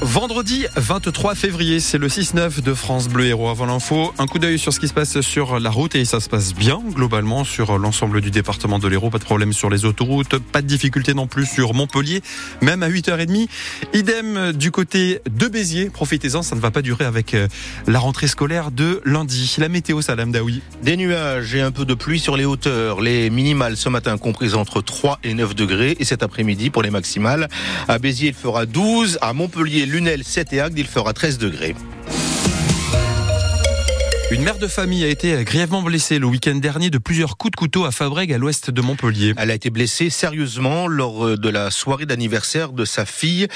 Vendredi 23 février, c'est le 6-9 de France Bleu Héros. Avant l'info, un coup d'œil sur ce qui se passe sur la route et ça se passe bien globalement sur l'ensemble du département de l'Hérault. Pas de problème sur les autoroutes, pas de difficulté non plus sur Montpellier, même à 8h30. Idem du côté de Béziers. Profitez-en, ça ne va pas durer avec euh, la rentrée scolaire de lundi. La météo, Salam Daoui. Des nuages et un peu de pluie sur les hauteurs. Les minimales ce matin comprises entre 3 et 9 degrés et cet après-midi pour les maximales. À Béziers, il fera 12. À Montpellier, Lunel, 7 et Agde, il fera 13 degrés. Une mère de famille a été grièvement blessée le week-end dernier de plusieurs coups de couteau à Fabrègue, à l'ouest de Montpellier. Elle a été blessée sérieusement lors euh, de la soirée d'anniversaire de sa fille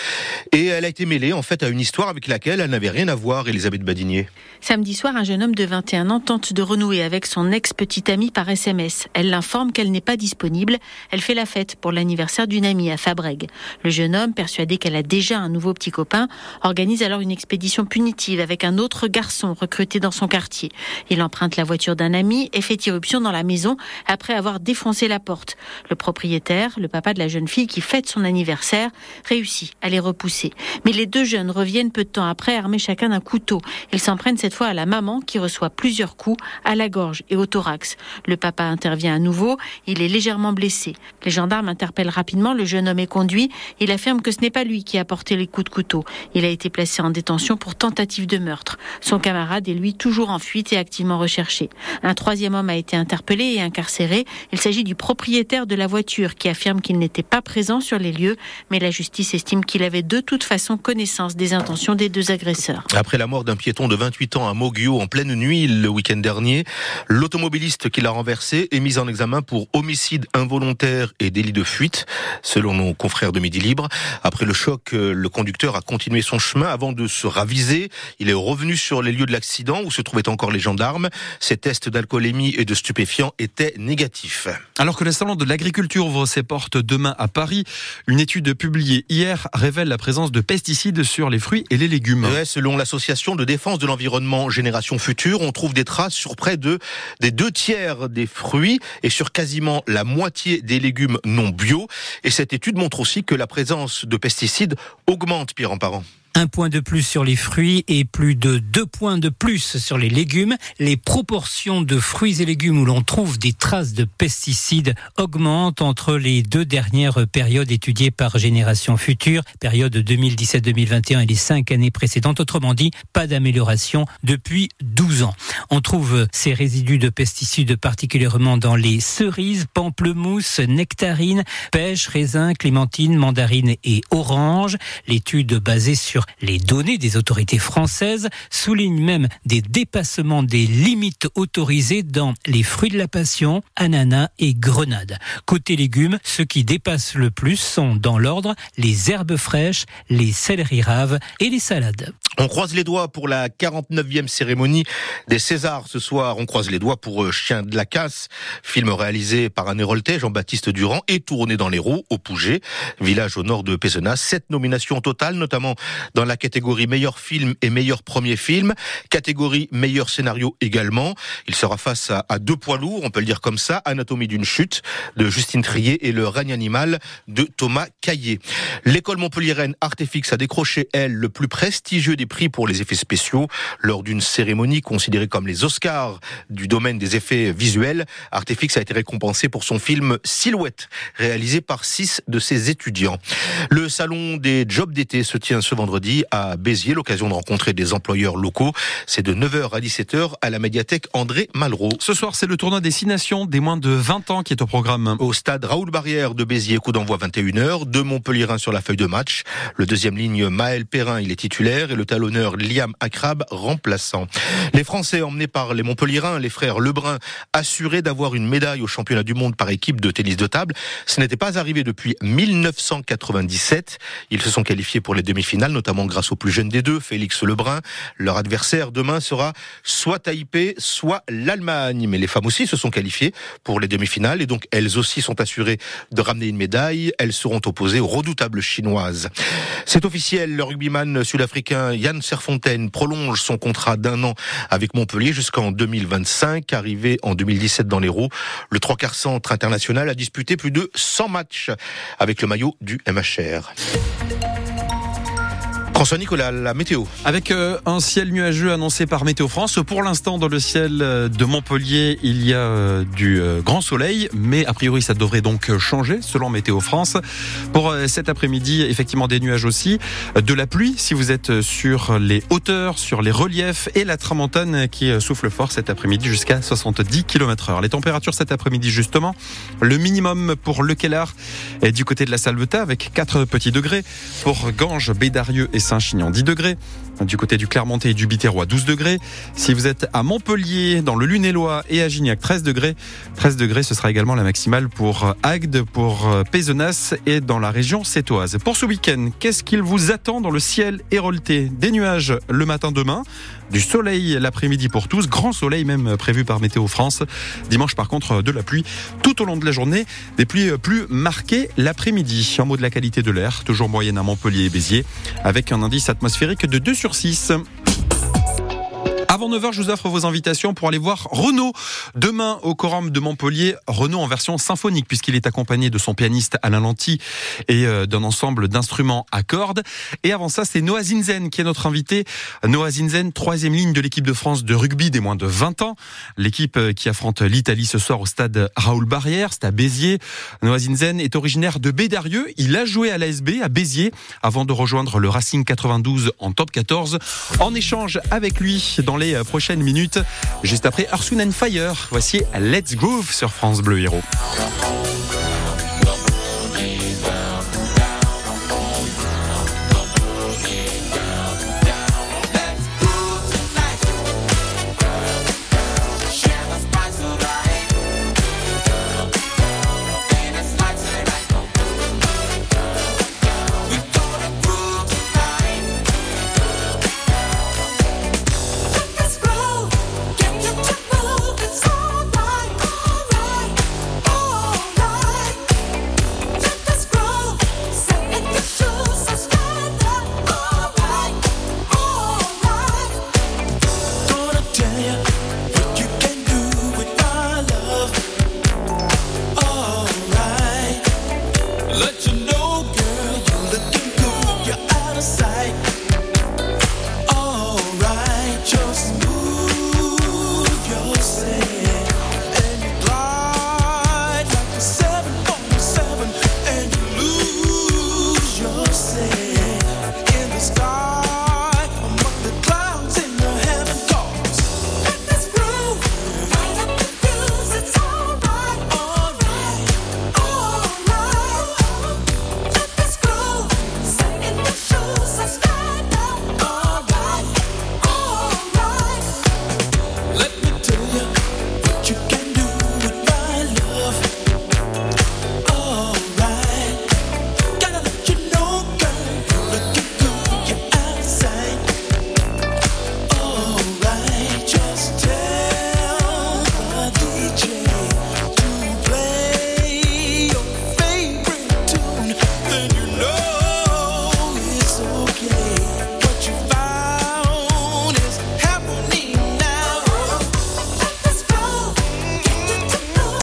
et elle a été mêlée en fait à une histoire avec laquelle elle n'avait rien à voir, Elisabeth Badinier. Samedi soir, un jeune homme de 21 ans tente de renouer avec son ex-petite amie par SMS. Elle l'informe qu'elle n'est pas disponible. Elle fait la fête pour l'anniversaire d'une amie à Fabrègue. Le jeune homme, persuadé qu'elle a déjà un nouveau petit copain, organise alors une expédition punitive avec un autre garçon recruté dans son quartier. Il emprunte la voiture d'un ami et fait irruption dans la maison après avoir défoncé la porte. Le propriétaire, le papa de la jeune fille qui fête son anniversaire, réussit à les repousser. Mais les deux jeunes reviennent peu de temps après armés chacun d'un couteau. Ils s'en prennent cette fois à la maman qui reçoit plusieurs coups à la gorge et au thorax. Le papa intervient à nouveau. Il est légèrement blessé. Les gendarmes interpellent rapidement. Le jeune homme est conduit. Il affirme que ce n'est pas lui qui a porté les coups de couteau. Il a été placé en détention pour tentative de meurtre. Son camarade est lui toujours en fuite est activement recherché. Un troisième homme a été interpellé et incarcéré. Il s'agit du propriétaire de la voiture qui affirme qu'il n'était pas présent sur les lieux, mais la justice estime qu'il avait de toute façon connaissance des intentions des deux agresseurs. Après la mort d'un piéton de 28 ans à Moguio en pleine nuit le week-end dernier, l'automobiliste qui l'a renversé est mis en examen pour homicide involontaire et délit de fuite, selon nos confrères de Midi Libre. Après le choc, le conducteur a continué son chemin avant de se raviser. Il est revenu sur les lieux de l'accident où se trouvait encore les gendarmes. Ces tests d'alcoolémie et de stupéfiants étaient négatifs. Alors que le salon de l'agriculture ouvre ses portes demain à Paris, une étude publiée hier révèle la présence de pesticides sur les fruits et les légumes. selon l'association de défense de l'environnement Génération Future, on trouve des traces sur près de des deux tiers des fruits et sur quasiment la moitié des légumes non bio. Et cette étude montre aussi que la présence de pesticides augmente, pire en parent un point de plus sur les fruits et plus de deux points de plus sur les légumes. Les proportions de fruits et légumes où l'on trouve des traces de pesticides augmentent entre les deux dernières périodes étudiées par Génération Future, période 2017-2021 et les cinq années précédentes. Autrement dit, pas d'amélioration depuis 12 ans. On trouve ces résidus de pesticides particulièrement dans les cerises, pamplemousses, nectarines, pêches, raisins, clémentines, mandarines et oranges. L'étude basée sur les données des autorités françaises, soulignent même des dépassements des limites autorisées dans les fruits de la passion, ananas et grenades. Côté légumes, ceux qui dépassent le plus sont dans l'ordre les herbes fraîches, les céleri raves et les salades. On croise les doigts pour la 49e cérémonie des Césars ce soir. On croise les doigts pour euh, Chien de la casse, film réalisé par un héroltais, Jean-Baptiste Durand, et tourné dans l'Hérault, au Pouget, village au nord de Pézenas. Sept nominations totales, notamment dans la catégorie meilleur film et meilleur premier film, catégorie meilleur scénario également. Il sera face à, deux poids lourds, on peut le dire comme ça, Anatomie d'une chute de Justine Trier et Le règne animal de Thomas Caillé. L'école montpelliéraine Artefix a décroché, elle, le plus prestigieux prix pour les effets spéciaux lors d'une cérémonie considérée comme les Oscars du domaine des effets visuels. Artefix a été récompensé pour son film Silhouette, réalisé par six de ses étudiants. Le salon des jobs d'été se tient ce vendredi à Béziers, l'occasion de rencontrer des employeurs locaux. C'est de 9h à 17h à la médiathèque André Malraux. Ce soir, c'est le tournoi des six nations des moins de 20 ans qui est au programme. Au stade Raoul Barrière de Béziers, coup d'envoi 21h, deux Montpellierin sur la feuille de match. Le deuxième ligne, Maël Perrin, il est titulaire et le talonneur Liam Akrab, remplaçant. Les Français emmenés par les Montpellierins, les frères Lebrun, assurés d'avoir une médaille au championnat du monde par équipe de tennis de table. Ce n'était pas arrivé depuis 1997. Ils se sont qualifiés pour les demi-finales, notamment grâce au plus jeune des deux, Félix Lebrun. Leur adversaire demain sera soit Taipei, soit l'Allemagne. Mais les femmes aussi se sont qualifiées pour les demi-finales et donc elles aussi sont assurées de ramener une médaille. Elles seront opposées aux redoutables chinoises. C'est officiel, le rugbyman sud-africain Yann Serfontaine prolonge son contrat d'un an avec Montpellier jusqu'en 2025. Arrivé en 2017 dans l'Hérault, le trois quarts centre international a disputé plus de 100 matchs avec le maillot du MHR. François Nicolas, la météo. Avec euh, un ciel nuageux annoncé par Météo France. Pour l'instant, dans le ciel euh, de Montpellier, il y a euh, du grand soleil, mais a priori, ça devrait donc changer selon Météo France. Pour cet après-midi, effectivement, des nuages aussi. De la pluie, si vous êtes sur les hauteurs, sur les reliefs et la tramontane qui souffle fort cet après-midi jusqu'à 70 km heure. Les températures cet après-midi, justement, le minimum pour Le Kellar est du côté de la Salvetat avec 4 petits degrés. Pour Ganges, Bédarieux et Saint-Chinian 10 degrés. Du côté du Clermontais et du Biterrois 12 degrés. Si vous êtes à Montpellier, dans le Lunélois et à Gignac 13 degrés. 13 degrés, ce sera également la maximale pour Agde, pour Pézenas et dans la région sétoise. Pour ce week-end, qu'est-ce qu'il vous attend dans le ciel hérolté Des nuages le matin demain, du soleil l'après-midi pour tous, grand soleil même prévu par Météo France. Dimanche par contre de la pluie tout au long de la journée, des pluies plus marquées l'après-midi. En mot de la qualité de l'air, toujours moyenne à Montpellier et Béziers, avec un indice atmosphérique de 2 sur 6. Avant 9h, je vous offre vos invitations pour aller voir Renaud demain au Corum de Montpellier. Renaud en version symphonique puisqu'il est accompagné de son pianiste Alain Lanty et euh, d'un ensemble d'instruments à cordes. Et avant ça, c'est Noah Zinzen qui est notre invité. Noah Zinzen, troisième ligne de l'équipe de France de rugby des moins de 20 ans. L'équipe euh, qui affronte l'Italie ce soir au stade Raoul Barrière, c'est à Béziers. Noah Zinzen est originaire de Bédarieux. Il a joué à l'ASB à Béziers avant de rejoindre le Racing 92 en top 14. En échange avec lui dans les prochaines minutes. Juste après Earth, Fire, voici Let's Groove sur France Bleu Héros.